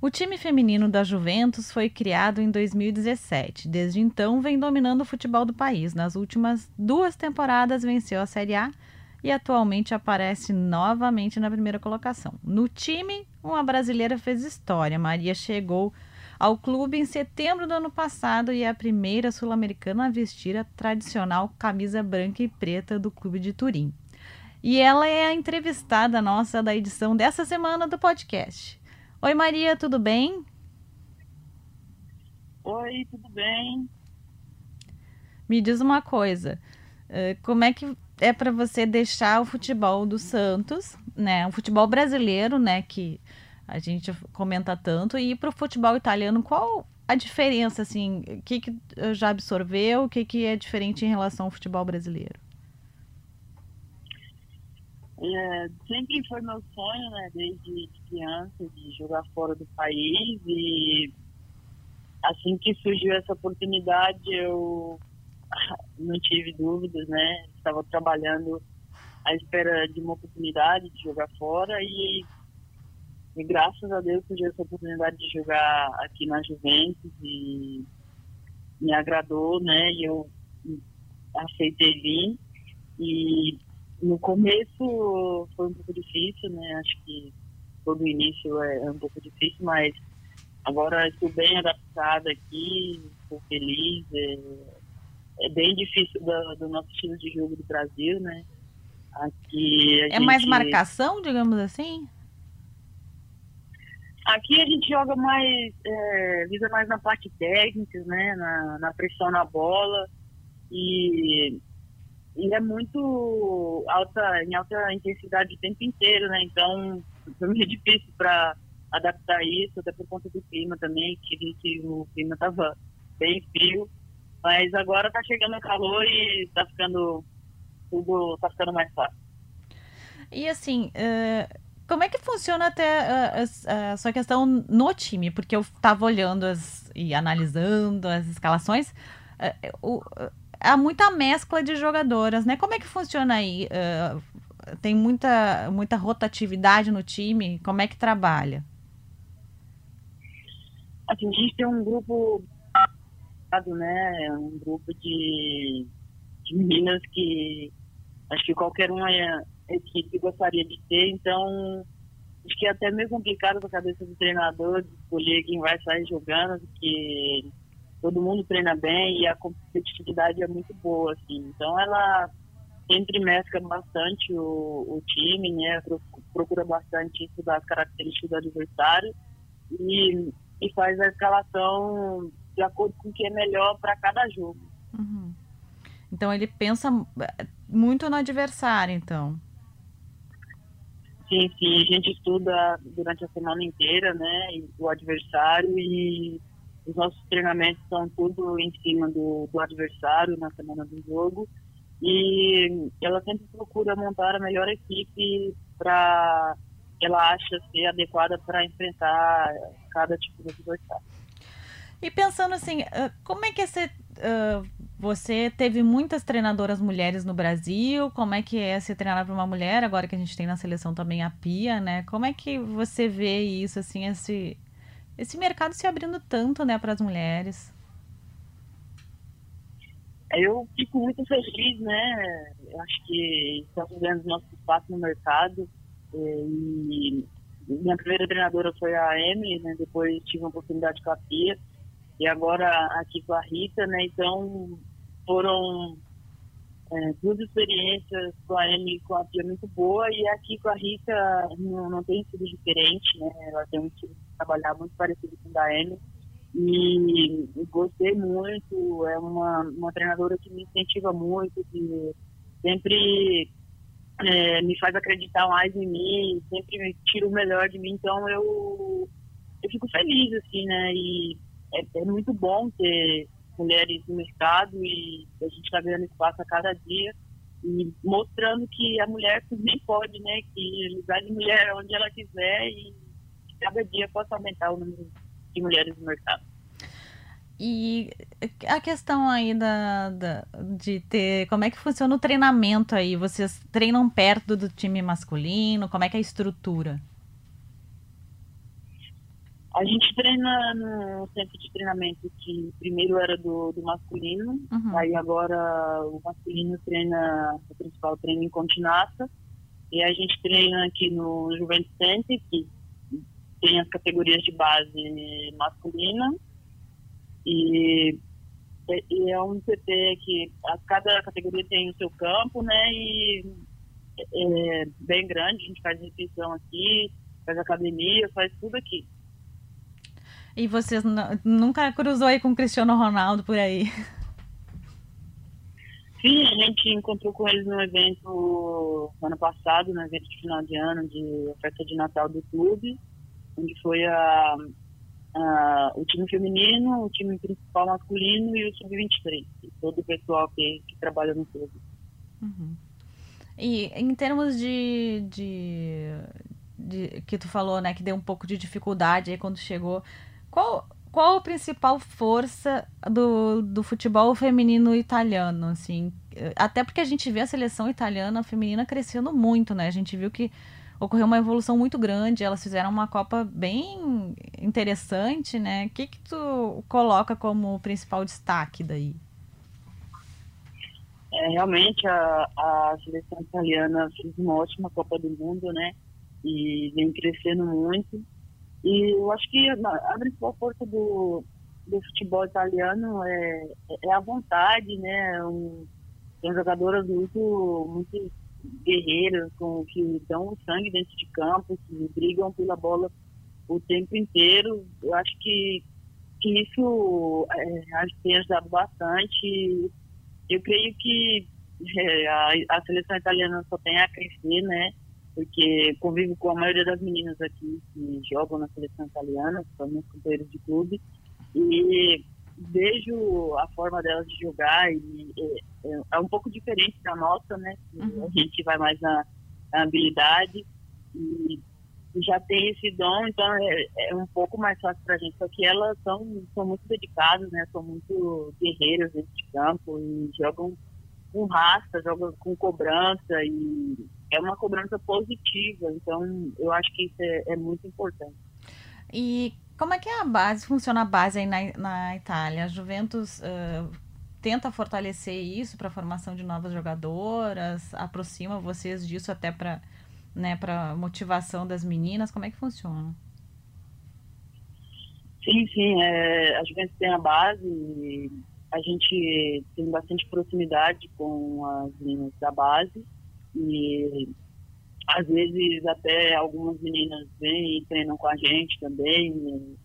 O time feminino da Juventus foi criado em 2017. Desde então, vem dominando o futebol do país. Nas últimas duas temporadas, venceu a Série A e atualmente aparece novamente na primeira colocação. No time, uma brasileira fez história. Maria chegou ao clube em setembro do ano passado e é a primeira sul-americana a vestir a tradicional camisa branca e preta do clube de Turim. E ela é a entrevistada nossa da edição dessa semana do podcast. Oi, Maria, tudo bem? Oi, tudo bem? Me diz uma coisa, eh, como é que é para você deixar o futebol do Santos, né, o futebol brasileiro, né, que a gente comenta tanto, e para o futebol italiano, qual a diferença, assim, o que, que já absorveu, o que, que é diferente em relação ao futebol brasileiro? É, sempre foi meu sonho, né, desde criança, de jogar fora do país. E assim que surgiu essa oportunidade eu não tive dúvidas, né, estava trabalhando à espera de uma oportunidade de jogar fora e, e graças a Deus surgiu essa oportunidade de jogar aqui na Juventus e me agradou, né, e eu aceitei vir e no começo foi um pouco difícil, né? Acho que todo início é, um pouco difícil, mas agora estou bem adaptada aqui, estou feliz. É, é bem difícil do, do, nosso estilo de jogo do Brasil, né? Aqui é gente... mais marcação, digamos assim? Aqui a gente joga mais, é, visa mais na parte técnica, né? Na, na pressão na bola e e é muito alta, em alta intensidade o tempo inteiro, né? Então, foi muito difícil para adaptar isso, até por conta do clima também, que, que o clima estava bem frio. Mas agora está chegando calor e está ficando tudo, tá ficando mais fácil. E assim, uh, como é que funciona até a, a, a, sua questão no time? Porque eu estava olhando as, e analisando as escalações. Uh, o, há muita mescla de jogadoras, né? Como é que funciona aí? Uh, tem muita, muita rotatividade no time? Como é que trabalha? Assim, a gente tem um grupo, né? Um grupo de, de meninas que acho que qualquer uma equipe gostaria de ter, então acho que é até meio complicado para a cabeça do treinador escolher quem vai sair jogando, porque todo mundo treina bem e a competitividade é muito boa, assim. Então ela sempre mescla bastante o, o time, né? Procura bastante estudar as características do adversário e, e faz a escalação de acordo com o que é melhor para cada jogo. Uhum. Então ele pensa muito no adversário, então. Sim, sim, a gente estuda durante a semana inteira, né, o adversário e os nossos treinamentos são tudo em cima do, do adversário na semana do jogo e ela sempre procura montar a melhor equipe para ela acha ser adequada para enfrentar cada tipo de adversário. E pensando assim, como é que esse, uh, você teve muitas treinadoras mulheres no Brasil? Como é que é se treinar para uma mulher? Agora que a gente tem na seleção também a Pia, né? Como é que você vê isso, assim, esse, esse mercado se abrindo tanto, né, para as mulheres. Eu fico muito feliz, né? Eu acho que estamos vendo nosso espaço no mercado. E minha primeira treinadora foi a Emily, né? Depois tive uma oportunidade com a Pia. E agora aqui com a Rita, né? Então foram é, duas experiências com a Emily e com a Pia muito boa. E aqui com a Rita não, não tem sido diferente, né? Ela tem um estilo trabalhar muito parecido com o da Amy. E, e gostei muito, é uma, uma treinadora que me incentiva muito, que sempre é, me faz acreditar mais em mim, sempre me tira o melhor de mim, então eu, eu fico feliz, assim, né? E é, é muito bom ter mulheres no mercado e a gente está ganhando espaço a cada dia e mostrando que a mulher também pode, né? Que lugar de mulher onde ela quiser e cada dia possa aumentar o número de mulheres no mercado. E a questão aí da, da, de ter. Como é que funciona o treinamento aí? Vocês treinam perto do time masculino? Como é que é a estrutura? A gente treina no centro de treinamento que primeiro era do, do masculino, uhum. aí agora o masculino treina, o principal treina em Continata, e a gente treina aqui no Juventus Center, que tem as categorias de base masculina, e, e é um CT que a, cada categoria tem o seu campo, né, e é, é bem grande, a gente faz inscrição aqui, faz academia, faz tudo aqui. E vocês nunca cruzou aí com o Cristiano Ronaldo por aí? Sim, a gente encontrou com eles no evento ano passado, no evento de final de ano de festa de Natal do clube, onde foi a, a, o time feminino, o time principal masculino e o sub-23, todo o pessoal que, que trabalha no clube. Uhum. E em termos de, de, de, que tu falou, né, que deu um pouco de dificuldade aí quando chegou, qual, qual a principal força do, do futebol feminino italiano, assim? Até porque a gente vê a seleção italiana feminina crescendo muito, né? A gente viu que ocorreu uma evolução muito grande, elas fizeram uma Copa bem interessante, né? O que que tu coloca como principal destaque daí? É, realmente a, a seleção italiana fez uma ótima Copa do Mundo, né? E vem crescendo muito. E eu acho que a principal força do, do futebol italiano é, é a vontade, né? Um, são jogadoras muito, muito guerreiras, com, que dão sangue dentro de campo, que brigam pela bola o tempo inteiro. Eu acho que, que isso é, tem ajudado bastante. Eu creio que é, a, a seleção italiana só tem a crescer, né? Porque convivo com a maioria das meninas aqui que jogam na seleção italiana, que são meus companheiros de clube, e vejo a forma delas de jogar e é, é um pouco diferente da nossa, né? Uhum. A gente vai mais na, na habilidade e, e, já tem esse dom, então é, é um pouco mais fácil para a gente. Só que elas são, são muito dedicadas, né? São muito guerreiras dentro de campo e jogam com raça, jogam com cobrança e é uma cobrança positiva, então eu acho que isso é, é muito importante. E como é que é a base, funciona a base aí na, na Itália? A Juventus uh, tenta fortalecer isso para a formação de novas jogadoras, aproxima vocês disso até para né, para motivação das meninas, como é que funciona? Sim, sim, é, a Juventus tem a base, a gente tem bastante proximidade com as meninas da base, e às vezes até algumas meninas vêm e treinam com a gente também.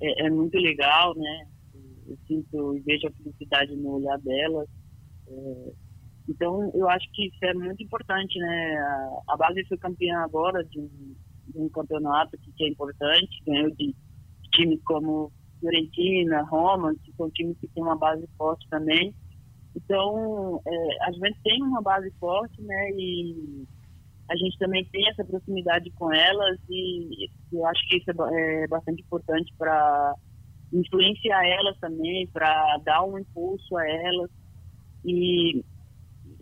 É, é muito legal, né? Eu sinto e vejo a felicidade no olhar delas. É, então, eu acho que isso é muito importante, né? A, a base foi campeã agora de um, de um campeonato que, que é importante, ganhou de times como Fiorentina, Roma, que são times que têm uma base forte também. Então, é, a gente tem uma base forte, né? E a gente também tem essa proximidade com elas e eu acho que isso é, é bastante importante para influenciar elas também, para dar um impulso a elas. E,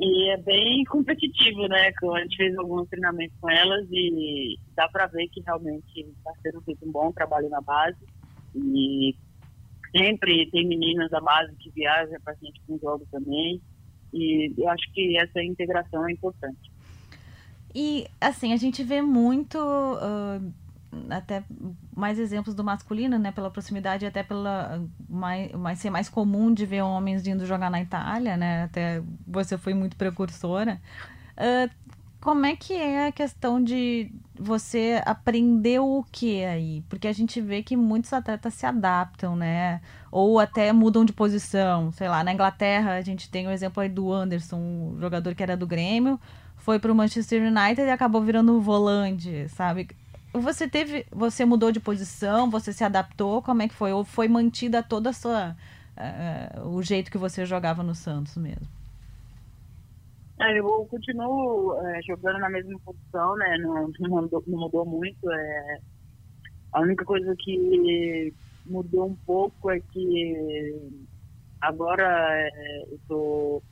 e é bem competitivo, né? A gente fez alguns treinamentos com elas e dá para ver que realmente está sendo feito um bom trabalho na base. E sempre tem meninas da base que viajam para a gente com jogo também. E eu acho que essa integração é importante. E, assim, a gente vê muito, uh, até mais exemplos do masculino, né? Pela proximidade, até pela mais, mais, ser mais comum de ver homens indo jogar na Itália, né? Até você foi muito precursora. Uh, como é que é a questão de você aprender o que aí? Porque a gente vê que muitos atletas se adaptam, né? Ou até mudam de posição. Sei lá, na Inglaterra a gente tem o exemplo aí do Anderson, um jogador que era do Grêmio, foi para o Manchester United e acabou virando volante, sabe? Você teve, você mudou de posição, você se adaptou, como é que foi? Ou foi mantida toda a sua uh, o jeito que você jogava no Santos mesmo? É, eu continuo é, jogando na mesma posição, né? Não, não, mudou, não mudou muito. É, a única coisa que, mudou um pouco é que agora é, eu estou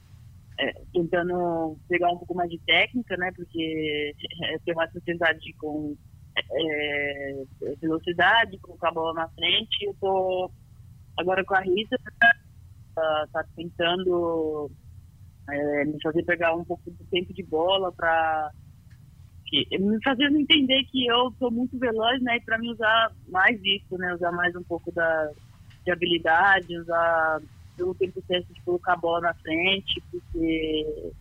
é, tentando pegar um pouco mais de técnica, né? Porque eu tenho mais facilidade com velocidade, colocar a bola na frente. Eu tô agora com a Rita, tá, tá tentando é, me fazer pegar um pouco do tempo de bola para me fazendo entender que eu sou muito veloz, né? E para mim usar mais isso, né? Usar mais um pouco da de habilidade, usar pelo tempo certo de colocar a bola na frente, porque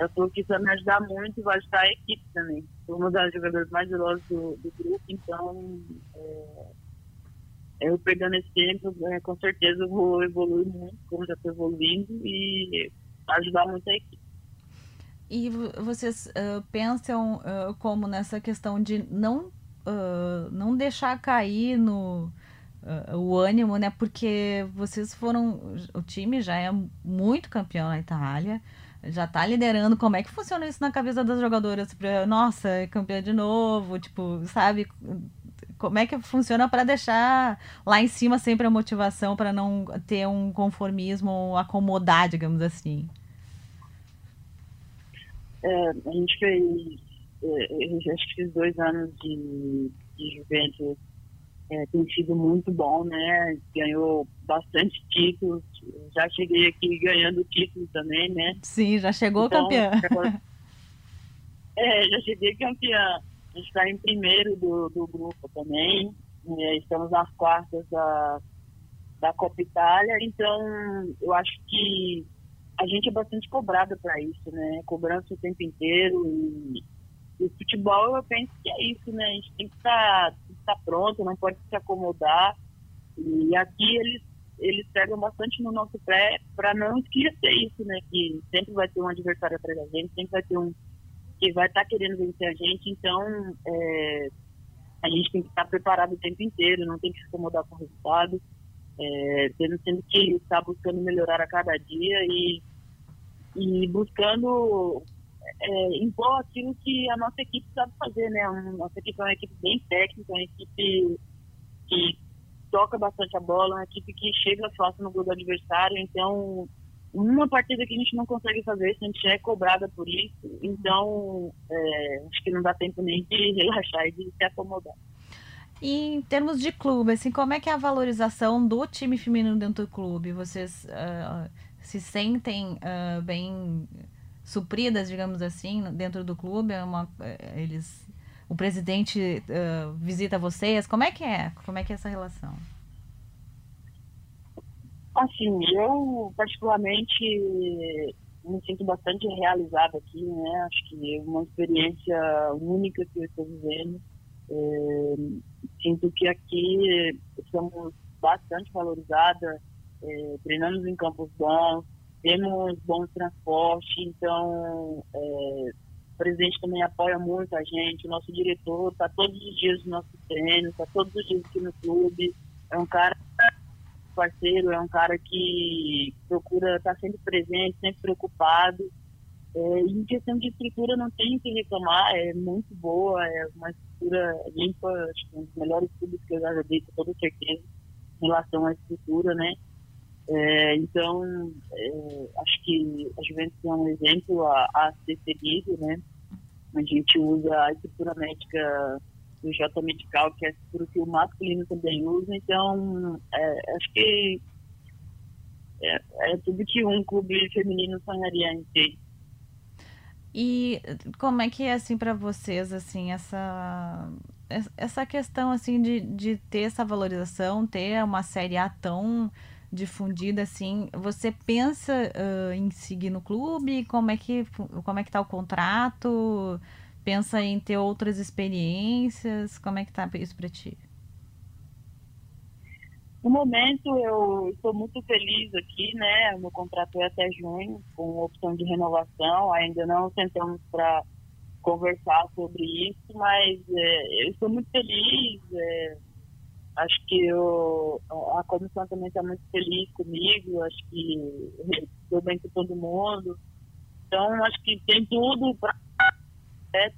eu sou que isso vai me ajudar muito e vai ajudar a equipe também. Sou uma das jogadoras mais velozes do, do grupo, então é, eu pegando esse tempo, é, com certeza eu vou evoluir muito, como já estou evoluindo, e ajudar muito a equipe. E vocês uh, pensam uh, como nessa questão de não, uh, não deixar cair no o ânimo, né? Porque vocês foram. O time já é muito campeão na Itália já tá liderando. Como é que funciona isso na cabeça das jogadoras? Nossa, é campeã de novo, tipo, sabe? Como é que funciona para deixar lá em cima sempre a motivação para não ter um conformismo, acomodar, digamos assim? É, a gente fez, é, acho que fiz dois anos de, de Juventus é, tem sido muito bom, né? Ganhou bastante títulos. Já cheguei aqui ganhando títulos também, né? Sim, já chegou então, campeã. É, já cheguei campeã. A gente está em primeiro do, do grupo também. É, estamos nas quartas da, da Copa Itália. Então, eu acho que a gente é bastante cobrada para isso, né? Cobrança o tempo inteiro e o futebol, eu penso que é isso, né? A gente tem que estar, estar pronto, não pode se acomodar. E aqui eles, eles pegam bastante no nosso pé para não esquecer isso, né? Que sempre vai ter um adversário atrás da gente, sempre vai ter um que vai estar tá querendo vencer a gente. Então, é, a gente tem que estar preparado o tempo inteiro, não tem que se acomodar com o resultado. É, tendo que estar buscando melhorar a cada dia e, e buscando é, impor aquilo que a nossa equipe sabe fazer, né? A nossa equipe é uma equipe bem técnica, uma equipe que toca bastante a bola, uma equipe que chega fácil no gol do adversário, então uma partida que a gente não consegue fazer a gente é cobrada por isso, então é, acho que não dá tempo nem de relaxar e de se acomodar. E em termos de clube, assim, como é que é a valorização do time feminino dentro do clube? Vocês uh, se sentem uh, bem supridas, digamos assim, dentro do clube? É uma, é, eles, o presidente uh, visita vocês? Como é que é? Como é que é essa relação? Assim, eu particularmente me sinto bastante realizada aqui, né? Acho que é uma experiência única que eu estou vivendo. É, sinto que aqui somos bastante valorizadas, é, treinamos em campos bons, temos bom transporte, então é, o presidente também apoia muito a gente, o nosso diretor está todos os dias no nosso treino, está todos os dias aqui no clube, é um cara parceiro, é um cara que procura estar tá sempre presente, sempre preocupado. É, em questão de estrutura não tem o que reclamar, é muito boa, é uma estrutura limpa, acho que um dos melhores clubes que eu já joguei, com toda certeza, em relação à estrutura, né? É, então, é, acho que a Juventus é um exemplo a, a, ser seguido, né? A gente usa a estrutura médica do J Medical, que é a estrutura que o masculino também usa, então é, acho que é, é, tudo que um clube feminino sonharia em ter. E como é que é assim para vocês assim essa essa questão assim de, de ter essa valorização, ter uma série A tão difundida assim, você pensa uh, em seguir no clube? Como é que como é que tá o contrato? Pensa em ter outras experiências? Como é que tá isso para ti? No momento eu estou muito feliz aqui, né? O meu contrato é até junho, com opção de renovação. Ainda não sentamos para conversar sobre isso, mas é, eu estou muito feliz. É, Acho que eu, a comissão também está muito feliz comigo, acho que estou bem com todo mundo. Então, acho que tem tudo para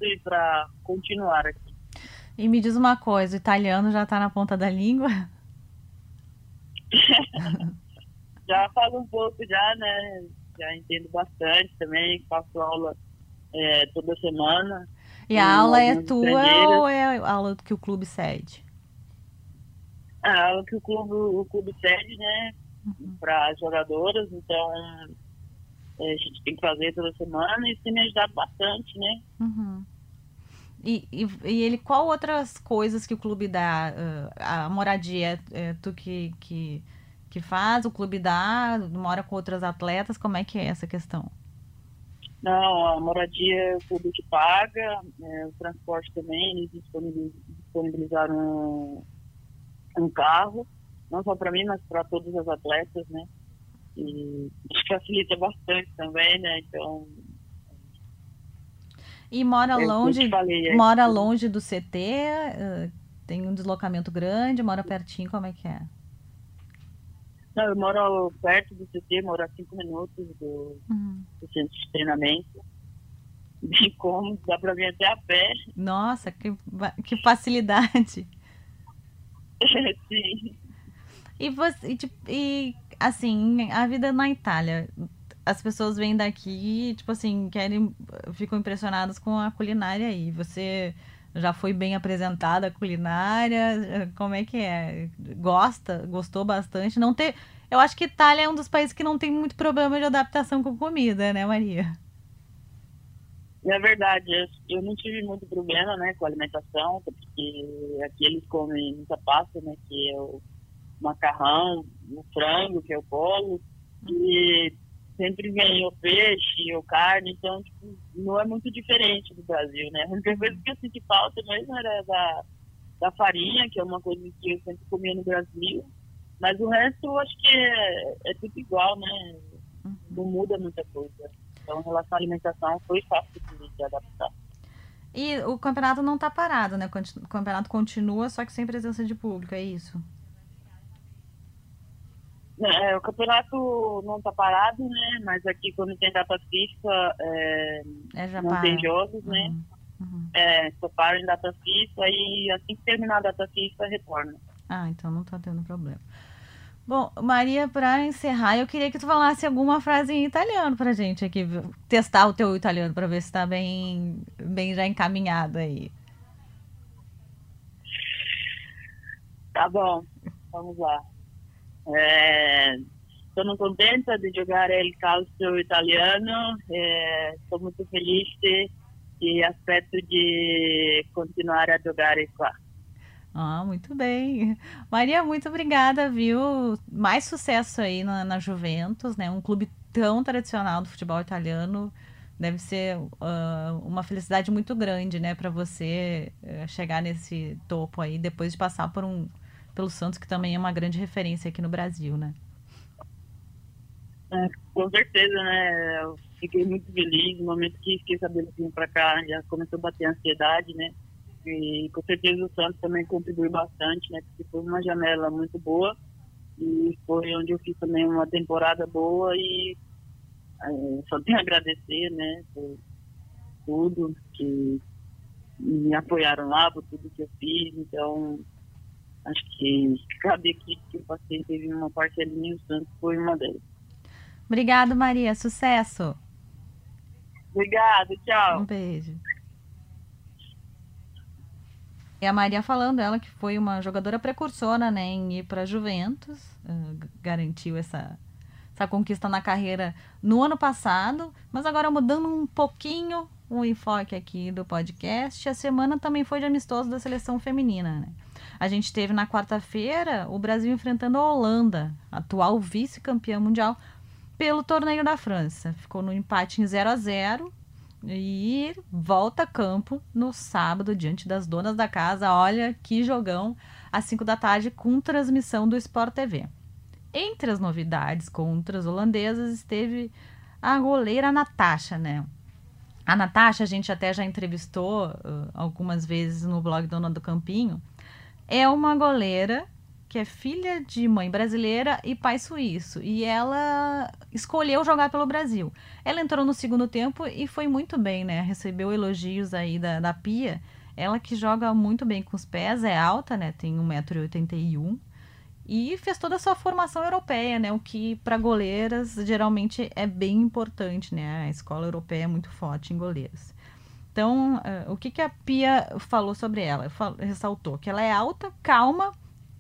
e para continuar aqui. E me diz uma coisa, o italiano já está na ponta da língua? já falo um pouco já, né? Já entendo bastante também, faço aula é, toda semana. E a aula é tua ou é a aula que o clube cede? A aula que o clube, o clube cede, né? Uhum. Para jogadoras, então é, a gente tem que fazer toda semana e isso tem me ajudado bastante, né? Uhum. E, e, ele, qual outras coisas que o clube dá? A moradia é, tu que, que, que faz, o clube dá, mora com outras atletas, como é que é essa questão? Não, a moradia é o clube que paga, é, o transporte também, eles disponibilizaram um, um carro, não só para mim, mas para todas as atletas, né? E facilita bastante também, né? Então. E mora longe, falei, é mora longe do CT, tem um deslocamento grande, mora pertinho, como é que é? Não, eu moro perto do CT, moro a cinco minutos do, uhum. do centro de treinamento. Bem cômodo, dá para vir até a pé. Nossa, que, que facilidade. Sim. E você, tipo, e assim, a vida na Itália, as pessoas vêm daqui, tipo assim, querem, ficam impressionadas com a culinária aí. Você já foi bem apresentada a culinária? Como é que é? Gosta? Gostou bastante? Não ter. Eu acho que Itália é um dos países que não tem muito problema de adaptação com comida, né, Maria? É verdade, eu não tive muito problema, né, com alimentação, porque aqui eles comem muita pasta, né, que é o macarrão, o frango, que é o bolo, e sempre vem o peixe ou carne, então tipo, não é muito diferente do Brasil, né? A única coisa que eu senti falta mesmo era da, da farinha, que é uma coisa que eu sempre comia no Brasil, mas o resto eu acho que é, é tudo igual, né? Não muda muita coisa. Então, em relação à alimentação, foi fácil de, de adaptar. E o campeonato não está parado, né? O campeonato continua, só que sem presença de público, é isso? É, o campeonato não está parado, né? Mas aqui quando tem data FIFA é, é, não para. tem jogos, né? Uhum. Uhum. É, só para em data FIFA e assim que terminar a data FIFA retorna. Ah, então não está tendo problema. Bom, Maria, para encerrar, eu queria que tu falasse alguma frase em italiano pra gente aqui, testar o teu italiano para ver se está bem, bem já encaminhado aí. Tá bom, vamos lá. É, sono contenta di giocare il calcio italiano, estou muito feliz e aspetto de continuar a jogar qua. Ah, muito bem. Maria, muito obrigada, viu? Mais sucesso aí na, na Juventus, né? Um clube tão tradicional do futebol italiano. Deve ser uh, uma felicidade muito grande, né, para você uh, chegar nesse topo aí, depois de passar por um, pelo Santos, que também é uma grande referência aqui no Brasil, né? É, com certeza, né? Eu fiquei muito feliz no momento que fiquei sabendo que vim para cá, já começou a bater ansiedade, né? E com certeza o Santos também contribuiu bastante, né? Porque foi uma janela muito boa e foi onde eu fiz também uma temporada boa e é, só tenho a agradecer, né? Por tudo que me apoiaram lá, por tudo que eu fiz. Então, acho que cada equipe que eu passei teve uma parcelinha, o Santos foi uma delas. Obrigado, Maria. Sucesso. Obrigado, tchau. Um beijo. E a Maria falando, ela que foi uma jogadora precursora né, em ir para a Juventus, uh, garantiu essa, essa conquista na carreira no ano passado, mas agora mudando um pouquinho o enfoque aqui do podcast, a semana também foi de amistoso da seleção feminina. Né? A gente teve na quarta-feira o Brasil enfrentando a Holanda, atual vice-campeã mundial, pelo torneio da França. Ficou no empate em 0 a 0 e volta a campo no sábado, diante das donas da casa. Olha que jogão, às 5 da tarde, com transmissão do Sport TV. Entre as novidades contra as holandesas esteve a goleira Natasha, né? A Natasha a gente até já entrevistou uh, algumas vezes no blog Dona do Campinho. É uma goleira que é filha de mãe brasileira e pai suíço. E ela escolheu jogar pelo Brasil. Ela entrou no segundo tempo e foi muito bem, né? Recebeu elogios aí da, da Pia. Ela que joga muito bem com os pés, é alta, né? Tem 1,81m. e fez toda a sua formação europeia, né? O que para goleiras geralmente é bem importante, né? A escola europeia é muito forte em goleiras. Então, uh, o que, que a Pia falou sobre ela? Ressaltou que ela é alta, calma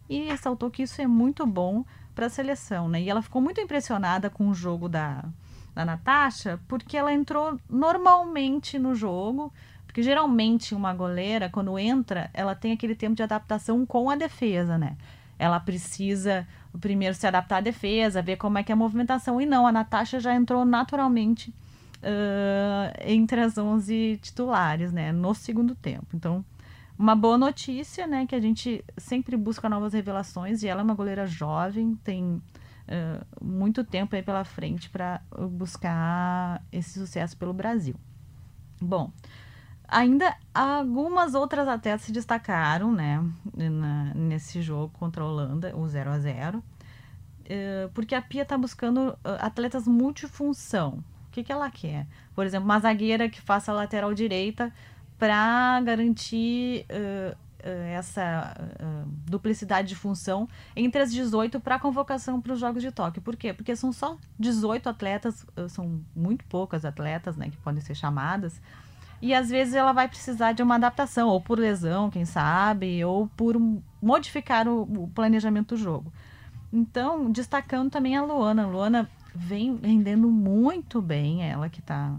e ressaltou que isso é muito bom para a seleção, né? E ela ficou muito impressionada com o jogo da, da Natasha, porque ela entrou normalmente no jogo, porque geralmente uma goleira, quando entra, ela tem aquele tempo de adaptação com a defesa, né? Ela precisa primeiro se adaptar à defesa, ver como é que é a movimentação. E não, a Natasha já entrou naturalmente uh, entre as 11 titulares, né? No segundo tempo. Então, uma boa notícia, né? Que a gente sempre busca novas revelações e ela é uma goleira jovem, tem uh, muito tempo aí pela frente para buscar esse sucesso pelo Brasil. Bom, ainda algumas outras atletas se destacaram, né? Na, nesse jogo contra a Holanda, o 0 a 0 uh, porque a Pia está buscando atletas multifunção. Que, que ela quer? Por exemplo, uma zagueira que faça a lateral direita para garantir uh, uh, essa uh, duplicidade de função entre as 18 para a convocação para os Jogos de Tóquio. Por quê? Porque são só 18 atletas, são muito poucas atletas né, que podem ser chamadas, e às vezes ela vai precisar de uma adaptação, ou por lesão, quem sabe, ou por modificar o, o planejamento do jogo. Então, destacando também a Luana. A Luana vem rendendo muito bem, ela que está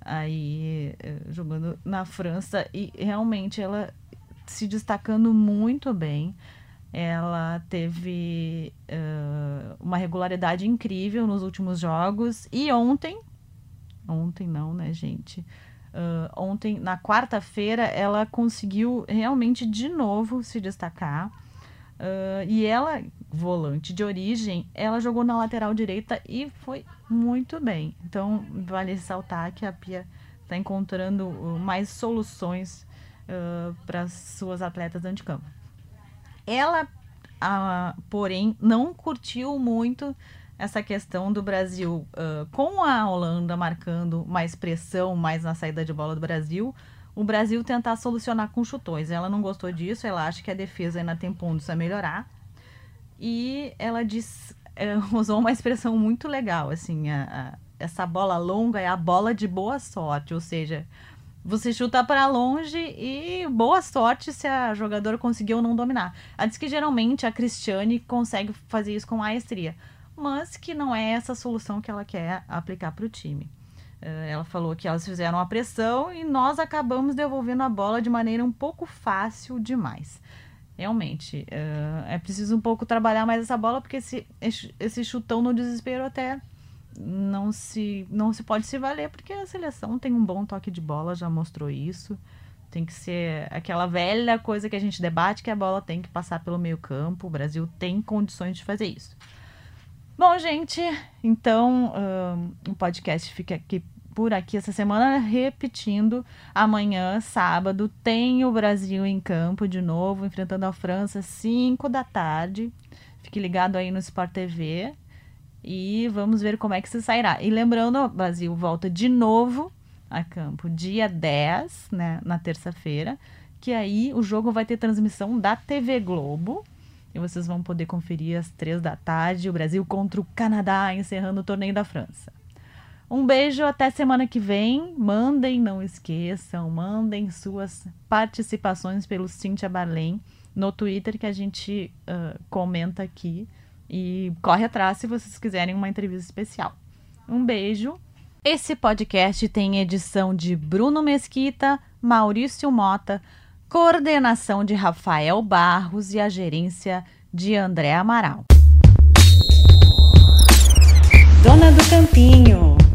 aí eh, jogando na França e realmente ela se destacando muito bem. Ela teve uh, uma regularidade incrível nos últimos jogos e ontem, ontem não, né, gente? Uh, ontem, na quarta-feira, ela conseguiu realmente de novo se destacar. Uh, e ela, volante de origem, ela jogou na lateral direita e foi muito bem. Então, vale ressaltar que a Pia está encontrando uh, mais soluções uh, para suas atletas dentro de campo. Ela, porém, não curtiu muito essa questão do Brasil com a Holanda marcando mais pressão, mais na saída de bola do Brasil o Brasil tentar solucionar com chutões. Ela não gostou disso, ela acha que a defesa ainda tem pontos a melhorar. E ela diz, é, usou uma expressão muito legal, assim, a, a, essa bola longa é a bola de boa sorte, ou seja, você chuta para longe e boa sorte se a jogadora conseguiu não dominar. Ela diz que geralmente a Cristiane consegue fazer isso com maestria, mas que não é essa a solução que ela quer aplicar para o time. Eh, ela falou que elas fizeram a pressão e nós acabamos devolvendo a bola de maneira um pouco fácil demais. Realmente, uh, é preciso um pouco trabalhar mais essa bola, porque esse, esse chutão no desespero até não se, não se pode se valer, porque a seleção tem um bom toque de bola, já mostrou isso. Tem que ser aquela velha coisa que a gente debate, que a bola tem que passar pelo meio campo. O Brasil tem condições de fazer isso. Bom, gente, então o podcast fica aqui por aqui essa semana, repetindo. Amanhã, sábado, tem o Brasil em campo de novo, enfrentando a França, 5 da tarde. Fique ligado aí no Sport TV e vamos ver como é que se sairá. E lembrando, o Brasil volta de novo a campo dia 10, né, na terça-feira, que aí o jogo vai ter transmissão da TV Globo e vocês vão poder conferir às três da tarde o Brasil contra o Canadá, encerrando o torneio da França. Um beijo, até semana que vem. Mandem, não esqueçam, mandem suas participações pelo Cintia Barlém no Twitter que a gente uh, comenta aqui. E corre atrás se vocês quiserem uma entrevista especial. Um beijo. Esse podcast tem edição de Bruno Mesquita, Maurício Mota coordenação de Rafael Barros e a gerência de André Amaral. Dona do Campinho.